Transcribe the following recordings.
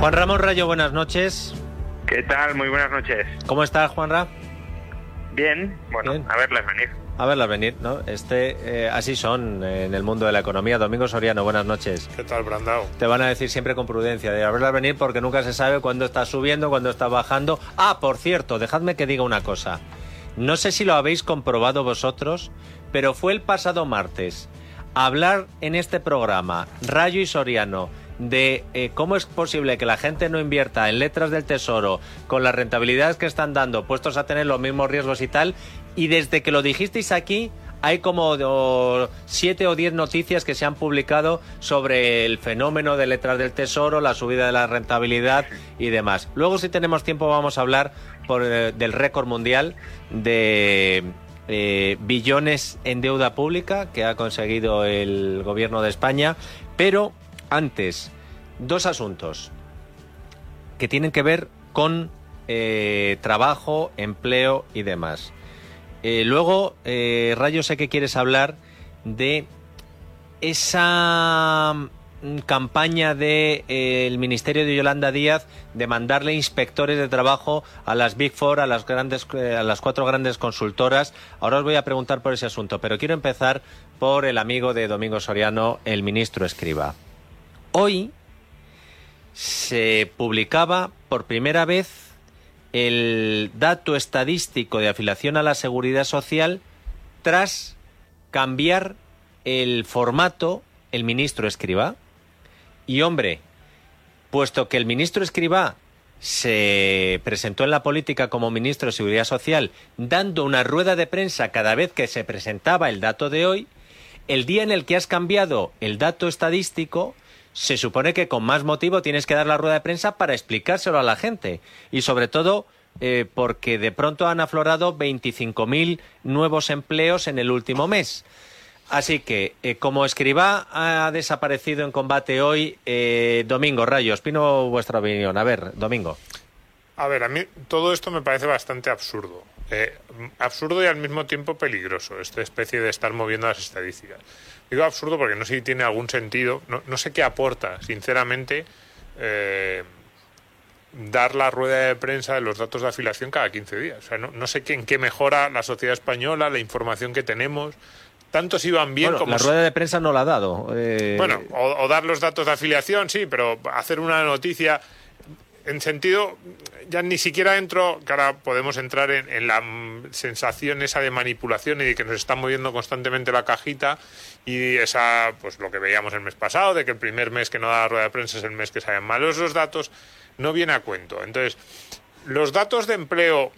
Juan Ramón Rayo, buenas noches. ¿Qué tal? Muy buenas noches. ¿Cómo estás, Juanra? Bien, bueno, Bien. a verlas venir. A verlas venir, ¿no? Este, eh, así son eh, en el mundo de la economía. Domingo Soriano, buenas noches. ¿Qué tal, Brandao? Te van a decir siempre con prudencia de a verlas venir porque nunca se sabe cuándo está subiendo, cuándo está bajando. Ah, por cierto, dejadme que diga una cosa. No sé si lo habéis comprobado vosotros, pero fue el pasado martes hablar en este programa, Rayo y Soriano, de eh, cómo es posible que la gente no invierta en letras del tesoro con las rentabilidades que están dando, puestos a tener los mismos riesgos y tal. Y desde que lo dijisteis aquí, hay como siete o diez noticias que se han publicado sobre el fenómeno de letras del tesoro, la subida de la rentabilidad y demás. Luego, si tenemos tiempo, vamos a hablar por, eh, del récord mundial de eh, billones en deuda pública que ha conseguido el gobierno de España. Pero antes, dos asuntos que tienen que ver con eh, trabajo, empleo y demás. Eh, luego, eh, Rayo, sé que quieres hablar de esa mm, campaña del de, Ministerio de Yolanda Díaz de mandarle inspectores de trabajo a las Big Four, a las, grandes, a las cuatro grandes consultoras. Ahora os voy a preguntar por ese asunto, pero quiero empezar por el amigo de Domingo Soriano, el ministro Escriba. Hoy se publicaba por primera vez el dato estadístico de afiliación a la seguridad social tras cambiar el formato el ministro Escriba. Y hombre, puesto que el ministro Escriba se presentó en la política como ministro de Seguridad Social, dando una rueda de prensa cada vez que se presentaba el dato de hoy, el día en el que has cambiado el dato estadístico, se supone que con más motivo tienes que dar la rueda de prensa para explicárselo a la gente. Y sobre todo eh, porque de pronto han aflorado 25.000 nuevos empleos en el último mes. Así que, eh, como escriba ha desaparecido en combate hoy, eh, Domingo Rayos, pino vuestra opinión. A ver, Domingo. A ver, a mí todo esto me parece bastante absurdo. Eh, absurdo y al mismo tiempo peligroso, esta especie de estar moviendo las estadísticas. Digo absurdo porque no sé si tiene algún sentido, no, no sé qué aporta, sinceramente, eh, dar la rueda de prensa de los datos de afiliación cada 15 días. O sea, no, no sé qué, en qué mejora la sociedad española, la información que tenemos. Tantos iban bien bueno, como... La rueda de prensa no la ha dado. Eh... Bueno, o, o dar los datos de afiliación, sí, pero hacer una noticia en sentido, ya ni siquiera entro, que ahora podemos entrar en, en, la sensación esa de manipulación y de que nos está moviendo constantemente la cajita y esa, pues lo que veíamos el mes pasado, de que el primer mes que no da la rueda de prensa es el mes que salen malos los datos, no viene a cuento. Entonces, los datos de empleo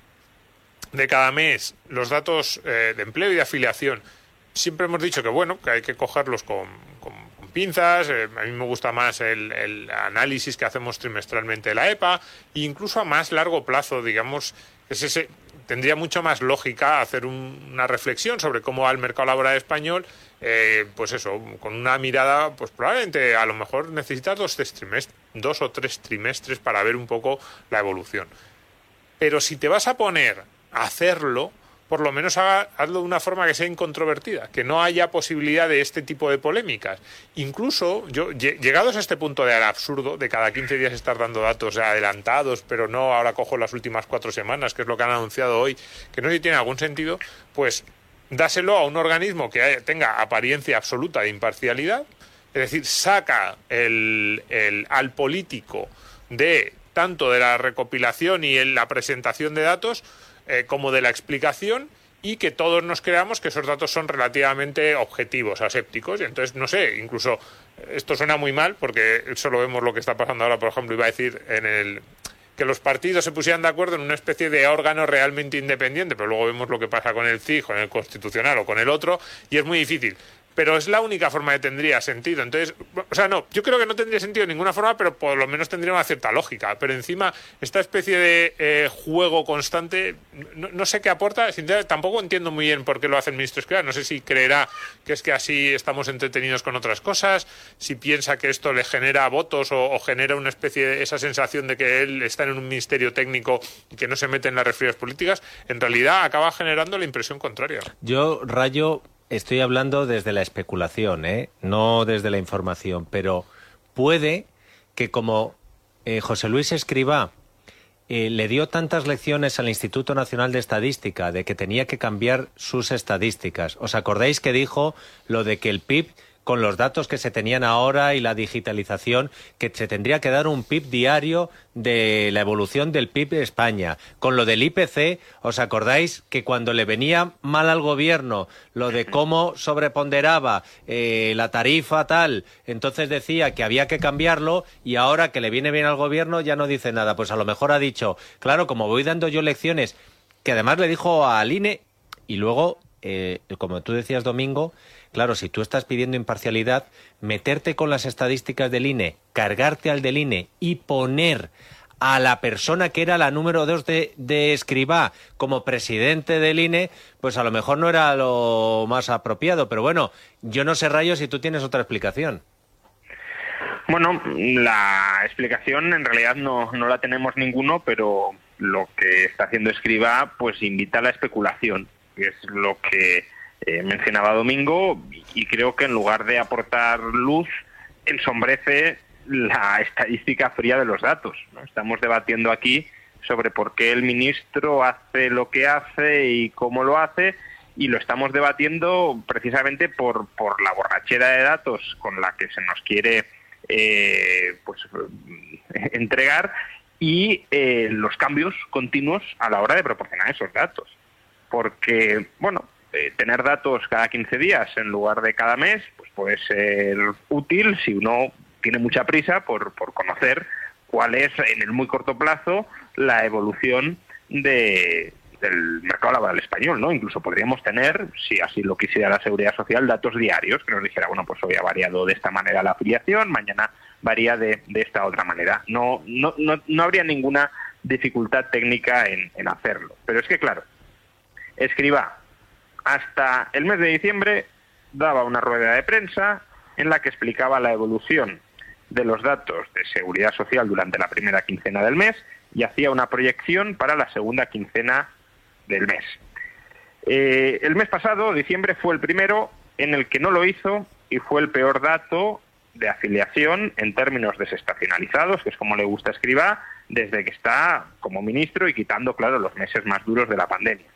de cada mes, los datos eh, de empleo y de afiliación, siempre hemos dicho que bueno, que hay que cogerlos con, con pinzas, eh, a mí me gusta más el, análisis que hacemos trimestralmente de la EPA, e incluso a más largo plazo, digamos, es ese, tendría mucho más lógica hacer un, una reflexión sobre cómo va el mercado laboral español, eh, pues eso, con una mirada, pues probablemente a lo mejor necesitas dos, tres trimestres, dos o tres trimestres para ver un poco la evolución. Pero si te vas a poner a hacerlo, por lo menos haga, de una forma que sea incontrovertida, que no haya posibilidad de este tipo de polémicas. Incluso, yo, llegados a este punto de al absurdo, de cada 15 días estar dando datos adelantados, pero no ahora cojo las últimas cuatro semanas, que es lo que han anunciado hoy, que no sé si tiene algún sentido, pues dáselo a un organismo que tenga apariencia absoluta de imparcialidad, es decir, saca el, al político de tanto de la recopilación y en la presentación de datos, eh, como de la explicación y que todos nos creamos que esos datos son relativamente objetivos, asépticos. Y entonces, no sé, incluso esto suena muy mal porque solo vemos lo que está pasando ahora, por ejemplo, iba a decir en el que los partidos se pusieran de acuerdo en una especie de órgano realmente independiente, pero luego vemos lo que pasa con el CIG, con el Constitucional o con el otro, y es muy difícil. Pero es la única forma que tendría sentido. Entonces, o sea, no, yo creo que no tendría sentido de ninguna forma, pero por lo menos tendría una cierta lógica. Pero encima, esta especie de eh, juego constante, no, sé qué aporta. Sinceramente, tampoco entiendo muy bien por qué lo hace el ministro Escribá. No sé si creerá que es que así estamos entretenidos con otras cosas, si piensa que esto le genera votos o, genera una especie de esa sensación de que él está en un ministerio técnico y que no se mete en las refriegas políticas. En realidad, acaba generando la impresión contraria. Yo rayo estoy hablando desde la especulación, ¿eh? no desde la información, pero puede que como eh, José Luis Escribá eh, le dio tantas lecciones al Instituto Nacional de Estadística de que tenía que cambiar sus estadísticas. ¿Os acordáis que dijo lo de que el PIB con los datos que se tenían ahora y la digitalización, que se tendría que dar un PIB diario de la evolución del PIB de España. Con lo del IPC, ¿os acordáis que cuando le venía mal al gobierno lo de cómo sobreponderaba eh, la tarifa tal, entonces decía que había que cambiarlo y ahora que le viene bien al gobierno ya no dice nada? Pues a lo mejor ha dicho, claro, como voy dando yo lecciones, que además le dijo a Aline y luego, eh, como tú decías, Domingo, Claro, si tú estás pidiendo imparcialidad, meterte con las estadísticas del INE, cargarte al del INE y poner a la persona que era la número dos de, de Escribá como presidente del INE, pues a lo mejor no era lo más apropiado. Pero bueno, yo no sé, Rayo, si tú tienes otra explicación. Bueno, la explicación en realidad no, no la tenemos ninguno, pero lo que está haciendo Escribá pues invita a la especulación, es lo que eh, mencionaba Domingo y creo que en lugar de aportar luz, ensombrece la estadística fría de los datos. Estamos debatiendo aquí sobre por qué el ministro hace lo que hace y cómo lo hace y lo estamos debatiendo precisamente por, por la borrachera de datos con la que se nos quiere eh, pues, entregar y eh, los cambios continuos a la hora de proporcionar esos datos. Porque, bueno, eh, tener datos cada 15 días en lugar de cada mes, pues puede ser útil si uno tiene mucha prisa por, por conocer cuál es en el muy corto plazo la evolución de, del mercado laboral español, ¿no? Incluso podríamos tener, si así lo quisiera la Seguridad Social, datos diarios que nos dijera, bueno, pues hoy ha variado de esta manera la afiliación, mañana varía de, de esta otra manera. No, no, no, no habría ninguna dificultad técnica en, en hacerlo. Pero es que, claro, escriba hasta el mes de diciembre daba una rueda de prensa en la que explicaba la evolución de los datos de seguridad social durante la primera quincena del mes y hacía una proyección para la segunda quincena del mes. Eh, el mes pasado, diciembre, fue el primero en el que no lo hizo y fue el peor dato de afiliación en términos desestacionalizados, que es como le gusta escribir, desde que está como ministro y quitando, claro, los meses más duros de la pandemia.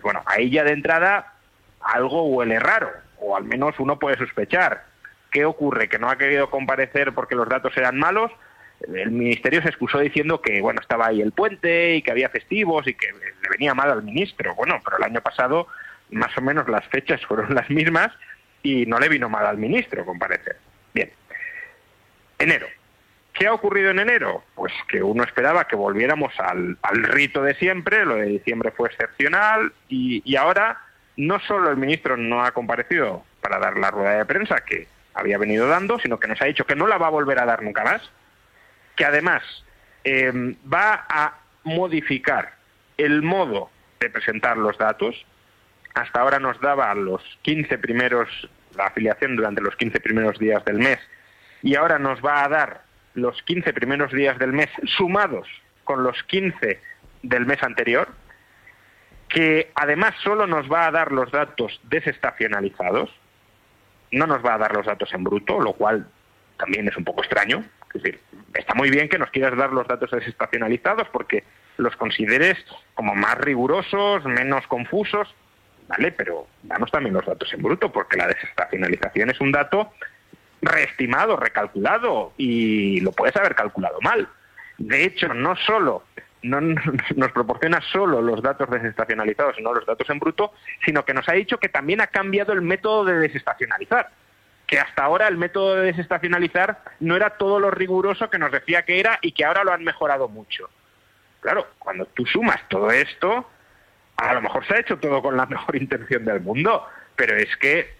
Bueno, ahí ya de entrada algo huele raro, o al menos uno puede sospechar. ¿Qué ocurre? ¿Que no ha querido comparecer porque los datos eran malos? El ministerio se excusó diciendo que bueno estaba ahí el puente y que había festivos y que le venía mal al ministro. Bueno, pero el año pasado más o menos las fechas fueron las mismas y no le vino mal al ministro comparecer. Bien. Enero. ¿Qué ha ocurrido en enero? Pues que uno esperaba que volviéramos al, rito de siempre, lo de diciembre fue excepcional y, ahora no solo el ministro no ha comparecido para dar la rueda de prensa que había venido dando, sino que nos ha dicho que no la va a volver a dar nunca más, que además em, va a modificar el modo de presentar los datos. Hasta ahora nos daba los 15 primeros, la afiliación durante los 15 primeros días del mes, y ahora nos va a dar los 15 primeros días del mes sumados con los 15 del mes anterior, que además solo nos va a dar los datos desestacionalizados, no nos va a dar los datos en bruto, lo cual también es un poco extraño. Es decir, está muy bien que nos quieras dar los datos desestacionalizados porque los consideres como más rigurosos, menos confusos, ¿vale? Pero danos también los datos en bruto porque la desestacionalización es un dato reestimado, recalculado y lo puedes haber calculado mal. De hecho, no solo no nos proporciona solo los datos desestacionalizados y no los datos en bruto, sino que nos ha dicho que también ha cambiado el método de desestacionalizar. Que hasta ahora el método de desestacionalizar no era todo lo riguroso que nos decía que era y que ahora lo han mejorado mucho. Claro, cuando tú sumas todo esto, a lo mejor se ha hecho todo con la mejor intención del mundo, pero es que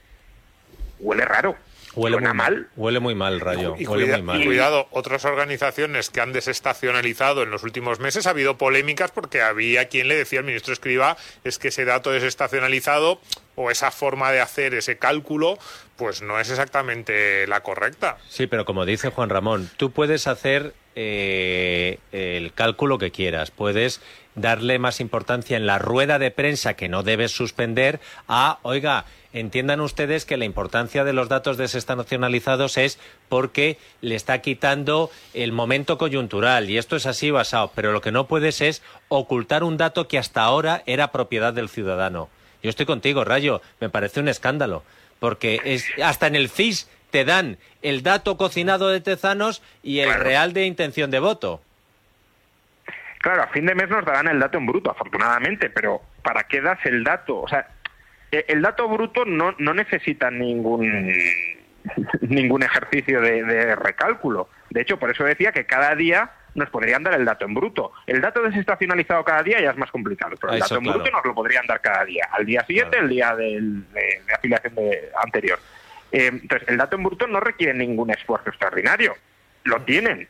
huele raro. Huele muy mal. Huele muy mal, Rayo. Y, huele cuida- muy mal. y cuidado, otras organizaciones que han desestacionalizado en los últimos meses ha habido polémicas porque había quien le decía al ministro Escriba es que ese dato desestacionalizado o esa forma de hacer ese cálculo pues no es exactamente la correcta. Sí, pero como dice Juan Ramón, tú puedes hacer eh, el cálculo que quieras, puedes darle más importancia en la rueda de prensa que no debes suspender a, oiga, entiendan ustedes que la importancia de los datos desestacionalizados es porque le está quitando el momento coyuntural y esto es así basado, pero lo que no puedes es ocultar un dato que hasta ahora era propiedad del ciudadano. Yo estoy contigo, Rayo, me parece un escándalo, porque es, hasta en el CIS te dan el dato cocinado de Tezanos y el real de intención de voto. Claro, a fin de mes nos darán el dato en bruto, afortunadamente, pero ¿para qué das el dato? O sea, e- el dato bruto no, no necesita ningún ningún ejercicio de, de recálculo. De hecho, por eso decía que cada día nos podrían dar el dato en bruto. El dato desestacionalizado cada día ya es más complicado, pero el Eso, dato en claro. bruto nos lo podrían dar cada día. Al día siguiente, Claro. el día del- de, de afiliación de- anterior. Eh, entonces, el dato en bruto no requiere ningún esfuerzo extraordinario. Lo tienen.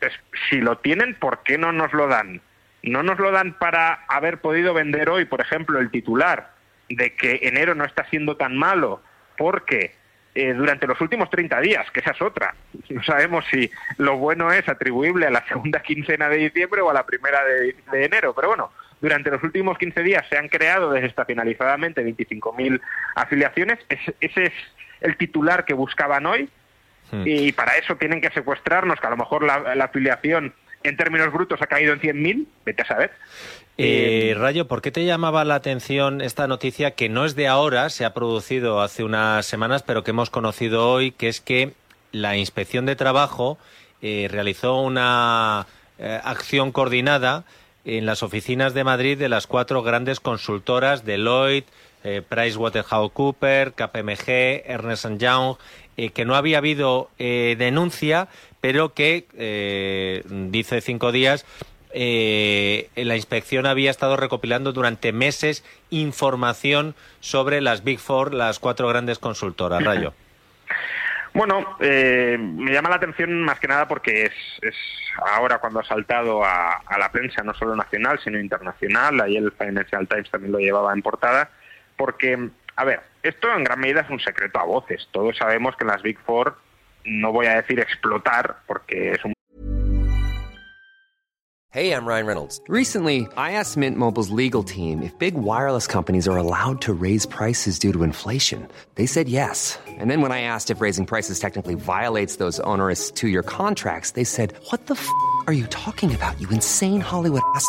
Entonces, si lo tienen, ¿por qué no nos lo dan? No nos lo dan para haber podido vender hoy, por ejemplo, el titular de que enero no está siendo tan malo porque eh, durante los últimos 30 días, que esa es otra, no sabemos si lo bueno es atribuible a la segunda quincena de diciembre o a la primera de, enero, pero bueno, durante los últimos 15 días se han creado desestacionalizadamente 25.000 afiliaciones, ese es el titular que buscaban hoy, Hmm. y para eso tienen que secuestrarnos, que a lo mejor la, la afiliación en términos brutos ha caído en 100.000, vete a saber. Eh, Eh, Rayo, ¿por qué te llamaba la atención esta noticia que no es de ahora, se ha producido hace unas semanas, pero que hemos conocido hoy, que es que la Inspección de Trabajo eh, realizó una eh, acción coordinada en las oficinas de Madrid de las cuatro grandes consultoras, Deloitte, PricewaterhouseCoopers, KPMG, Ernst Young, eh, que no había habido eh, denuncia, pero que, eh, dice cinco días, eh, la inspección había estado recopilando durante meses información sobre las Big Four, las cuatro grandes consultoras. Rayo. Bueno, eh, me llama la atención más que nada porque es, es ahora cuando ha saltado a, a la prensa, no solo nacional, sino internacional. Ahí el Financial Times también lo llevaba en portada. Porque, a ver, esto en gran medida es un secreto a voces. Todos sabemos que en las Big Four, no voy a decir explotar, porque es un Hey, I'm Ryan Reynolds. Recently, I asked Mint Mobile's legal team if big wireless companies are allowed to raise prices due to inflation. They said yes. And then when I asked if raising prices technically violates those onerous two year contracts, they said, What the f are you talking about, you insane Hollywood ass?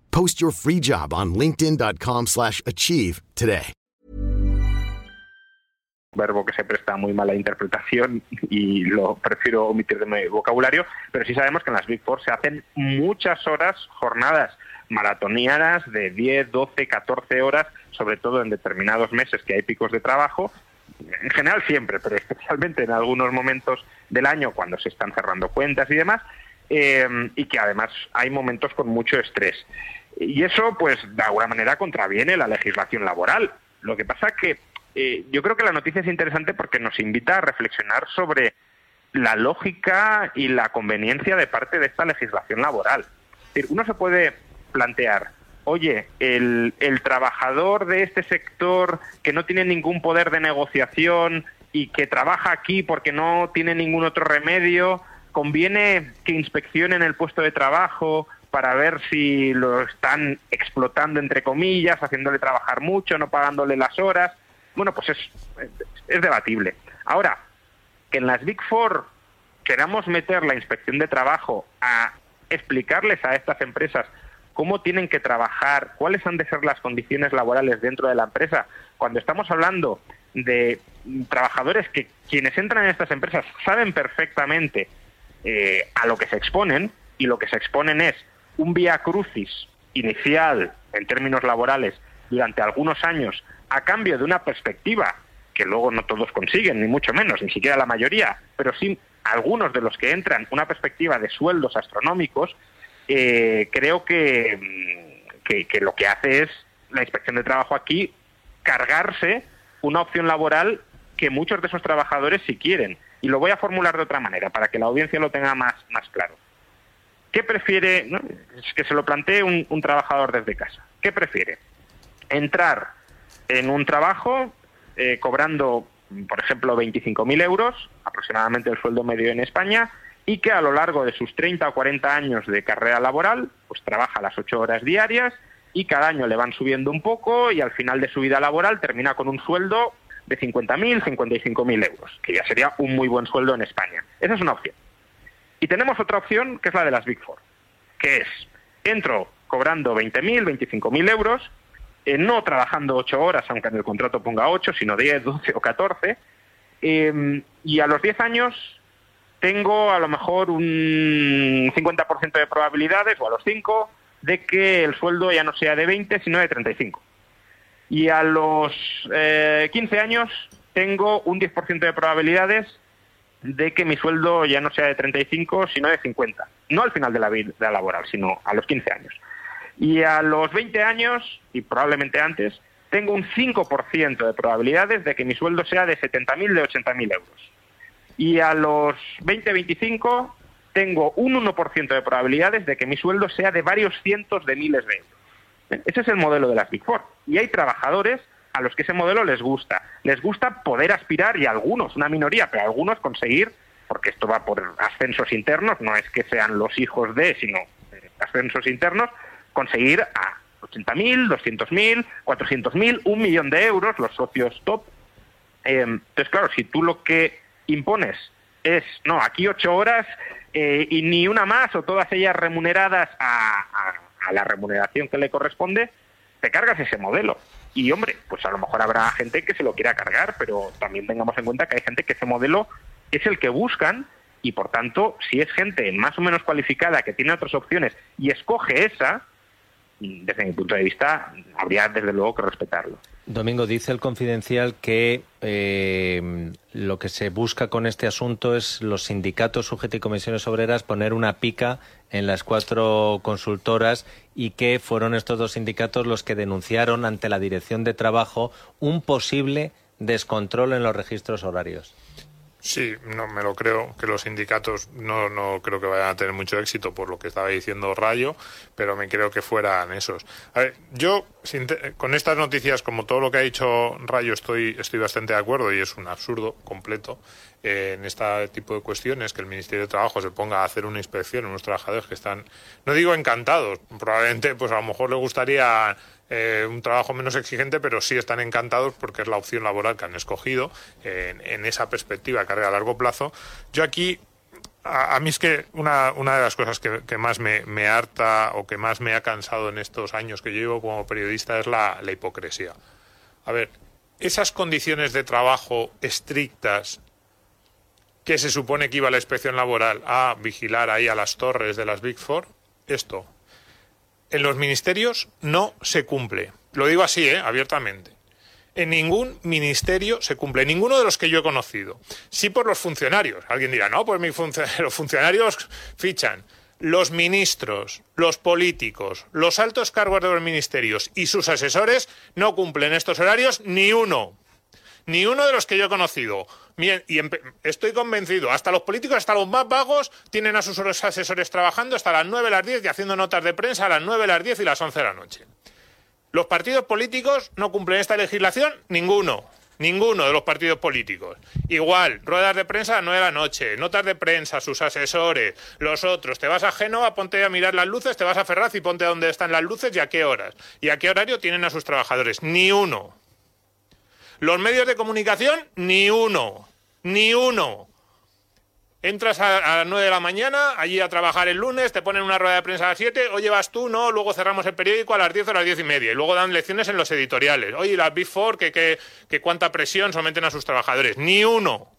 Post your free job on linkedin.com/achieve slash achieve today. verbo que se presta muy mala interpretación y lo prefiero omitir de mi vocabulario, pero sí sabemos que en las Big Four se hacen muchas horas, jornadas maratonianas de 10, 12, 14 horas, sobre todo en determinados meses que hay picos de trabajo, en general siempre, pero especialmente en algunos momentos del año cuando se están cerrando cuentas y demás, eh, y que además hay momentos con mucho estrés. Y eso, pues, de alguna manera contraviene la legislación laboral. Lo que pasa que eh, yo creo que la noticia es interesante porque nos invita a reflexionar sobre la lógica y la conveniencia de parte de esta legislación laboral. Es decir, uno se puede plantear, oye, el, el trabajador de este sector que no tiene ningún poder de negociación y que trabaja aquí porque no tiene ningún otro remedio, conviene que inspeccionen el puesto de trabajo para ver si lo están explotando, entre comillas, haciéndole trabajar mucho, no pagándole las horas. Bueno, pues es, es debatible. Ahora, que en las Big Four queramos meter la inspección de trabajo a explicarles a estas empresas cómo tienen que trabajar, cuáles han de ser las condiciones laborales dentro de la empresa, cuando estamos hablando de trabajadores que quienes entran en estas empresas saben perfectamente eh, a lo que se exponen y lo que se exponen es un vía crucis inicial en términos laborales durante algunos años a cambio de una perspectiva que luego no todos consiguen, ni mucho menos, ni siquiera la mayoría, pero sí algunos de los que entran una perspectiva de sueldos astronómicos, eh, creo mm, que, que, lo que hace es la inspección de trabajo aquí cargarse una opción laboral que muchos de esos trabajadores sí quieren. Y lo voy a formular de otra manera para que la audiencia lo tenga más, más claro. ¿Qué prefiere, que se lo plantee un, un trabajador desde casa? ¿Qué prefiere? Entrar en un trabajo eh, cobrando, por ejemplo, 25.000 euros, aproximadamente el sueldo medio en España, y que a lo largo de sus 30 o 40 años de carrera laboral, pues trabaja las 8 horas diarias y cada año le van subiendo un poco y al final de su vida laboral termina con un sueldo de 50.000, 55.000 euros, que ya sería un muy buen sueldo en España. Esa es una opción. Y tenemos otra opción que es la de las Big Four, que es, entro cobrando 20.000, 25.000 euros, eh, no trabajando ocho horas, aunque en el contrato ponga ocho, sino 10, 12 o 14, em, y a los 10 años tengo a lo mejor un 50% de probabilidades, o a los 5, de que el sueldo ya no sea de 20, sino de 35. Y a los 15 eh, años tengo un 10% de probabilidades de que mi sueldo ya no sea de 35, sino de 50. No al final de la vida laboral, sino a los 15 años. Y a los 20 años, y probablemente antes, tengo un 5% de probabilidades de que mi sueldo sea de 70.000, de 80.000 euros. Y a los 20-25 tengo un 1% de probabilidades de que mi sueldo sea de varios cientos de miles de euros. Ese es el modelo de las Big Four. Y hay trabajadores a los que ese modelo les gusta. Les gusta poder aspirar, y algunos, una minoría, pero algunos conseguir, porque esto va por ascensos internos, no es que sean los hijos de, sino ascensos internos, conseguir a 80.000, 200.000, 400.000, un millón de euros, los socios top. Eh, entonces, claro, si tú lo que impones es, no, aquí ocho horas eh, y ni una más o todas ellas remuneradas a, la remuneración que le corresponde, te cargas ese modelo. Y hombre, pues a lo mejor habrá gente que se lo quiera cargar, pero también tengamos en cuenta que hay gente que ese modelo es el que buscan y por tanto, si es gente más o menos cualificada que tiene otras opciones y escoge esa, desde mi punto de vista, habría desde luego que respetarlo. Domingo, dice el confidencial que eh, lo que se busca con este asunto es los sindicatos, sujetos y comisiones obreras poner una pica en las cuatro consultoras y que fueron estos dos sindicatos los que denunciaron ante la Dirección de Trabajo un posible descontrol en los registros horarios. Sí, no me lo creo, que los sindicatos no, no creo que vayan a tener mucho éxito por lo que estaba diciendo Rayo, pero me creo que fueran esos. A ver, yo con estas noticias, como todo lo que ha dicho Rayo, estoy, estoy bastante de acuerdo y es un absurdo completo eh, en este tipo de cuestiones que el Ministerio de Trabajo se ponga a hacer una inspección a unos trabajadores que están, no digo encantados, probablemente pues a lo mejor le gustaría eh, un trabajo menos exigente, pero sí están encantados porque es la opción laboral que han escogido en, esa perspectiva, carrera a largo plazo. Yo aquí a, mí es que una, una de las cosas que, más me, harta o que más me ha cansado en estos años que llevo como periodista es la, la hipocresía. A ver, esas condiciones de trabajo estrictas que se supone que iba la inspección laboral a vigilar ahí a las torres de las Big Four, esto en los ministerios no se cumple. Lo digo así, ¿eh? abiertamente. En ningún ministerio se cumple, ninguno de los que yo he conocido. Sí por los funcionarios. Alguien dirá, no, pues los funcionarios fichan. Los ministros, los políticos, los altos cargos de los ministerios y sus asesores no cumplen estos horarios ni uno. Ni uno de los que yo he conocido. Y estoy convencido, hasta los políticos, hasta los más vagos, tienen a sus asesores trabajando hasta las 9 las 10 y haciendo notas de prensa a las 9 las 10 y las 11 de la noche. Los partidos políticos no cumplen esta legislación, ninguno. Ninguno de los partidos políticos. Igual, ruedas de prensa a las 9 de la noche, notas de prensa, sus asesores, los otros. Te vas a Génova, ponte a mirar las luces, te vas a Ferraz y ponte a dónde están las luces y a qué horas. Y a qué horario tienen a sus trabajadores. Ni uno. Los medios de comunicación, ni uno. Ni uno. Entras a, las 9 de la mañana, allí a trabajar el lunes, te ponen una rueda de prensa a las 7, oye, vas tú, no, luego cerramos el periódico a las 10 o a las 10 y media, y luego dan lecciones en los editoriales. Oye, las Big Four, que, que, que cuánta presión someten a sus trabajadores. Ni uno.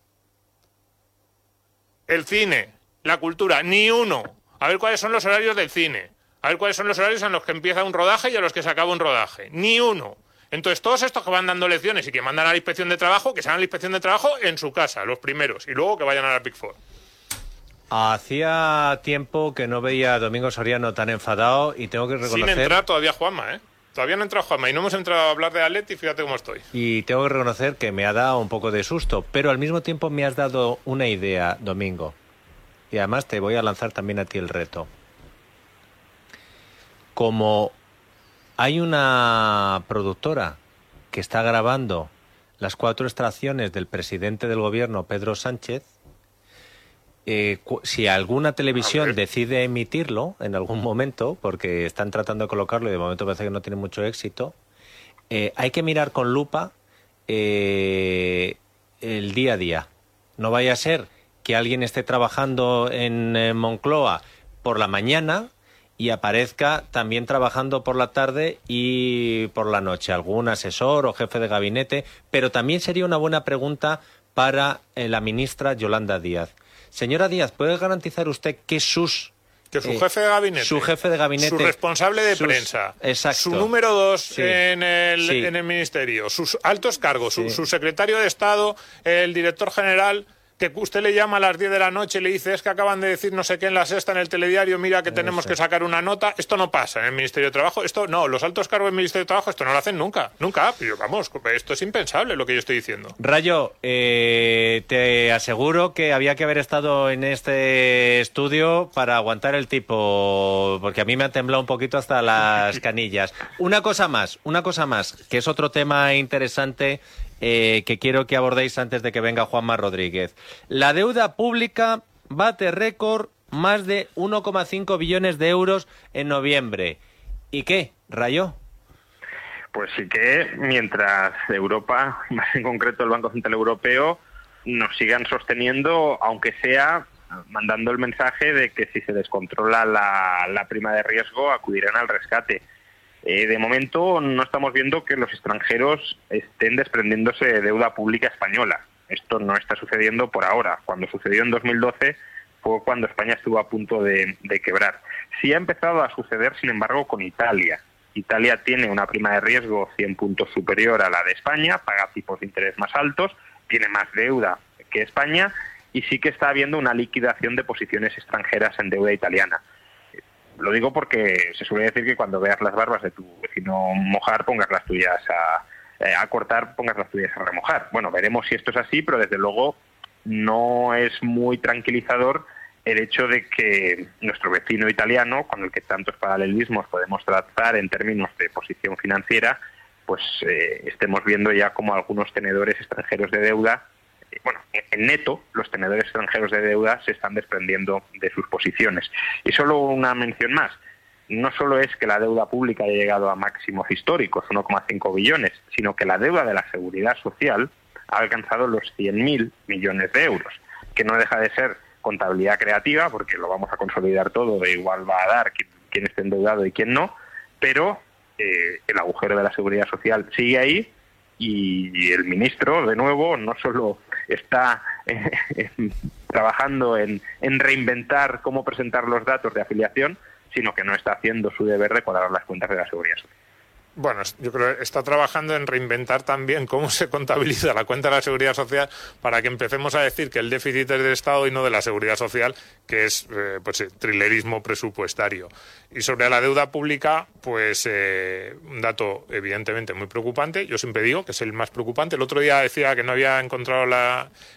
El cine, la cultura, ni uno. A ver cuáles son los horarios del cine. A ver cuáles son los horarios en los que empieza un rodaje y a los que se acaba un rodaje. Ni uno. Entonces, todos estos que van dando lecciones y que mandan a la inspección de trabajo, que se hagan la inspección de trabajo en su casa, los primeros, y luego que vayan a la Big Four. Hacía tiempo que no veía a Domingo Soriano tan enfadado y tengo que reconocer... Sin entrar todavía Juanma, ¿eh? Todavía no ha entrado Juanma y no hemos entrado a hablar de Atleti, fíjate cómo estoy. Y tengo que reconocer que me ha dado un poco de susto, pero al mismo tiempo me has dado una idea, Domingo. Y además te voy a lanzar también a ti el reto. Como hay una productora que está grabando las cuatro extracciones del presidente del gobierno, Pedro Sánchez, eh, si alguna televisión decide emitirlo en algún momento, porque están tratando de colocarlo y de momento parece que no tiene mucho éxito, eh, hay que mirar con lupa eh, el día a día. No vaya a ser que alguien esté trabajando en Moncloa por la mañana y aparezca también trabajando por la tarde y por la noche, algún asesor o jefe de gabinete, pero también sería una buena pregunta para la ministra Yolanda Díaz. Señora Díaz, ¿puede garantizar usted que sus que su eh, jefe de gabinete. Su jefe de gabinete. Su responsable de prensa. Exacto. Su número dos en, el, en, el, ministerio. Sus altos cargos. su, secretario de Estado, el director general que usted le llama a las 10 de la noche y le dice es que acaban de decir no sé qué en la sexta en el telediario, mira que tenemos que sacar una nota. Esto no pasa en el Ministerio de Trabajo. Esto no, los altos cargos del Ministerio de Trabajo esto no lo hacen nunca. Nunca. Pero vamos, esto es impensable lo que yo estoy diciendo. Rayo, eh, te aseguro que había que haber estado en este estudio para aguantar el tipo, porque a mí me ha temblado un poquito hasta las canillas. Una cosa más, una cosa más, que es otro tema interesante eh, que quiero que abordéis antes de que venga Juanma Rodríguez. La deuda pública bate récord más de 1,5 billones de euros en noviembre. ¿Y qué, Rayo? Pues sí que mientras Europa, más en concreto el Banco Central Europeo, nos sigan sosteniendo, aunque sea mandando el mensaje de que si se descontrola la, la prima de riesgo acudirán al rescate. Eh, de momento no estamos viendo que los extranjeros estén desprendiéndose de deuda pública española. Esto no está sucediendo por ahora. Cuando sucedió en 2012 fue cuando España estuvo a punto de, quebrar. Sí ha empezado a suceder, sin embargo, con Italia. Italia tiene una prima de riesgo 100 puntos superior a la de España, paga tipos de interés más altos, tiene más deuda que España y sí que está habiendo una liquidación de posiciones extranjeras en deuda italiana. Lo digo porque se suele decir que cuando veas las barbas de tu vecino mojar, pongas las tuyas a, eh, a cortar, pongas las tuyas a remojar. Bueno, veremos si esto es así, pero desde luego no es muy tranquilizador el hecho de que nuestro vecino italiano, con el que tantos paralelismos podemos tratar en términos de posición financiera, pues eh, estemos viendo ya como algunos tenedores extranjeros de deuda bueno, en neto, los tenedores extranjeros de deuda se están desprendiendo de sus posiciones. Y solo una mención más. No solo es que la deuda pública haya llegado a máximos históricos, 1,5 billones, sino que la deuda de la seguridad social ha alcanzado los 100.000 millones de euros, que no deja de ser contabilidad creativa, porque lo vamos a consolidar todo, de igual va a dar quién, esté endeudado y quién no, pero eh, el agujero de la seguridad social sigue ahí y el ministro, de nuevo, no solo está eh, trabajando en, reinventar cómo presentar los datos de afiliación, sino que no está haciendo su deber de cuadrar las cuentas de la seguridad social. Bueno, yo creo que está trabajando en reinventar también cómo se contabiliza la cuenta de la seguridad social para que empecemos a decir que el déficit es del Estado y no de la seguridad social, que es eh, pues trilerismo presupuestario. Y sobre la deuda pública, pues eh, un dato evidentemente muy preocupante. Yo siempre digo que es el más preocupante. El otro día decía que no había encontrado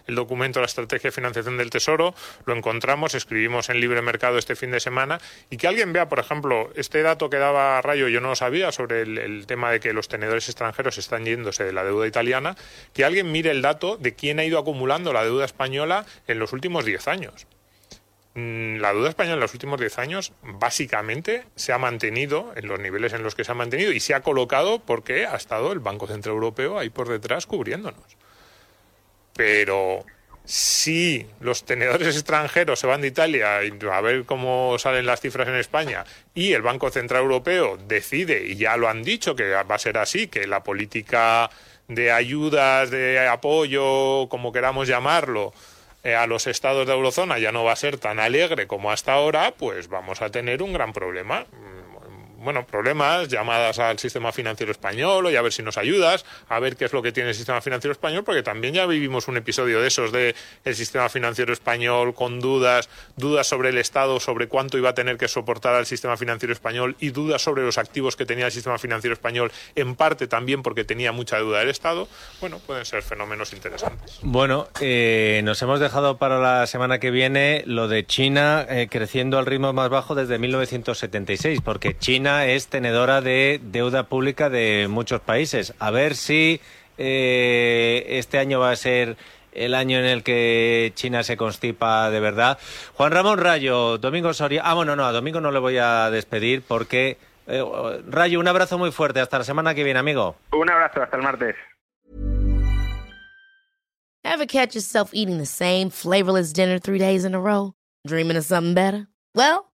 el documento de la estrategia de financiación del Tesoro. Lo encontramos, escribimos en Libre Mercado este fin de semana. Y que alguien vea, por ejemplo, este dato que daba Rayo, yo no lo sabía, sobre el el tema de que los tenedores extranjeros están yéndose de la deuda italiana, que alguien mire el dato de quién ha ido acumulando la deuda española en los últimos 10 años. Mm, la deuda española en los últimos 10 años básicamente se ha mantenido en los niveles en los que se ha mantenido y se ha colocado porque ha estado el Banco Central Europeo ahí por detrás cubriéndonos. Pero si los tenedores extranjeros se van de Italia a ver cómo salen las cifras en España y el Banco Central Europeo decide, y ya lo han dicho que va a ser así, que la política de ayudas, de apoyo, como queramos llamarlo, eh, a los estados de eurozona ya no va a ser tan alegre como hasta ahora, pues vamos a tener un gran problema bueno, problemas, llamadas al sistema financiero español, y a ver si nos ayudas, a ver qué es lo que tiene el sistema financiero español, porque también ya vivimos un episodio de esos de el sistema financiero español con dudas, dudas sobre el Estado, sobre cuánto iba a tener que soportar al sistema financiero español y dudas sobre los activos que tenía el sistema financiero español, en parte también porque tenía mucha deuda del Estado. Bueno, pueden ser fenómenos interesantes. Bueno, eh, nos hemos dejado para la semana que viene lo de China eh, creciendo al ritmo más bajo desde 1976, porque China es tenedora de deuda pública de muchos países. A ver si eh, este año va a ser el año en el que China se constipa de verdad. Juan Ramón Rayo, Domingo Soria. Ah, bueno, no, a Domingo no le voy a despedir porque. Eh, Rayo, un abrazo muy fuerte. Hasta la semana que viene, amigo. Un abrazo, hasta el martes. Ever catch yourself eating the same flavorless dinner three days in a row? Dreaming of something better? Well.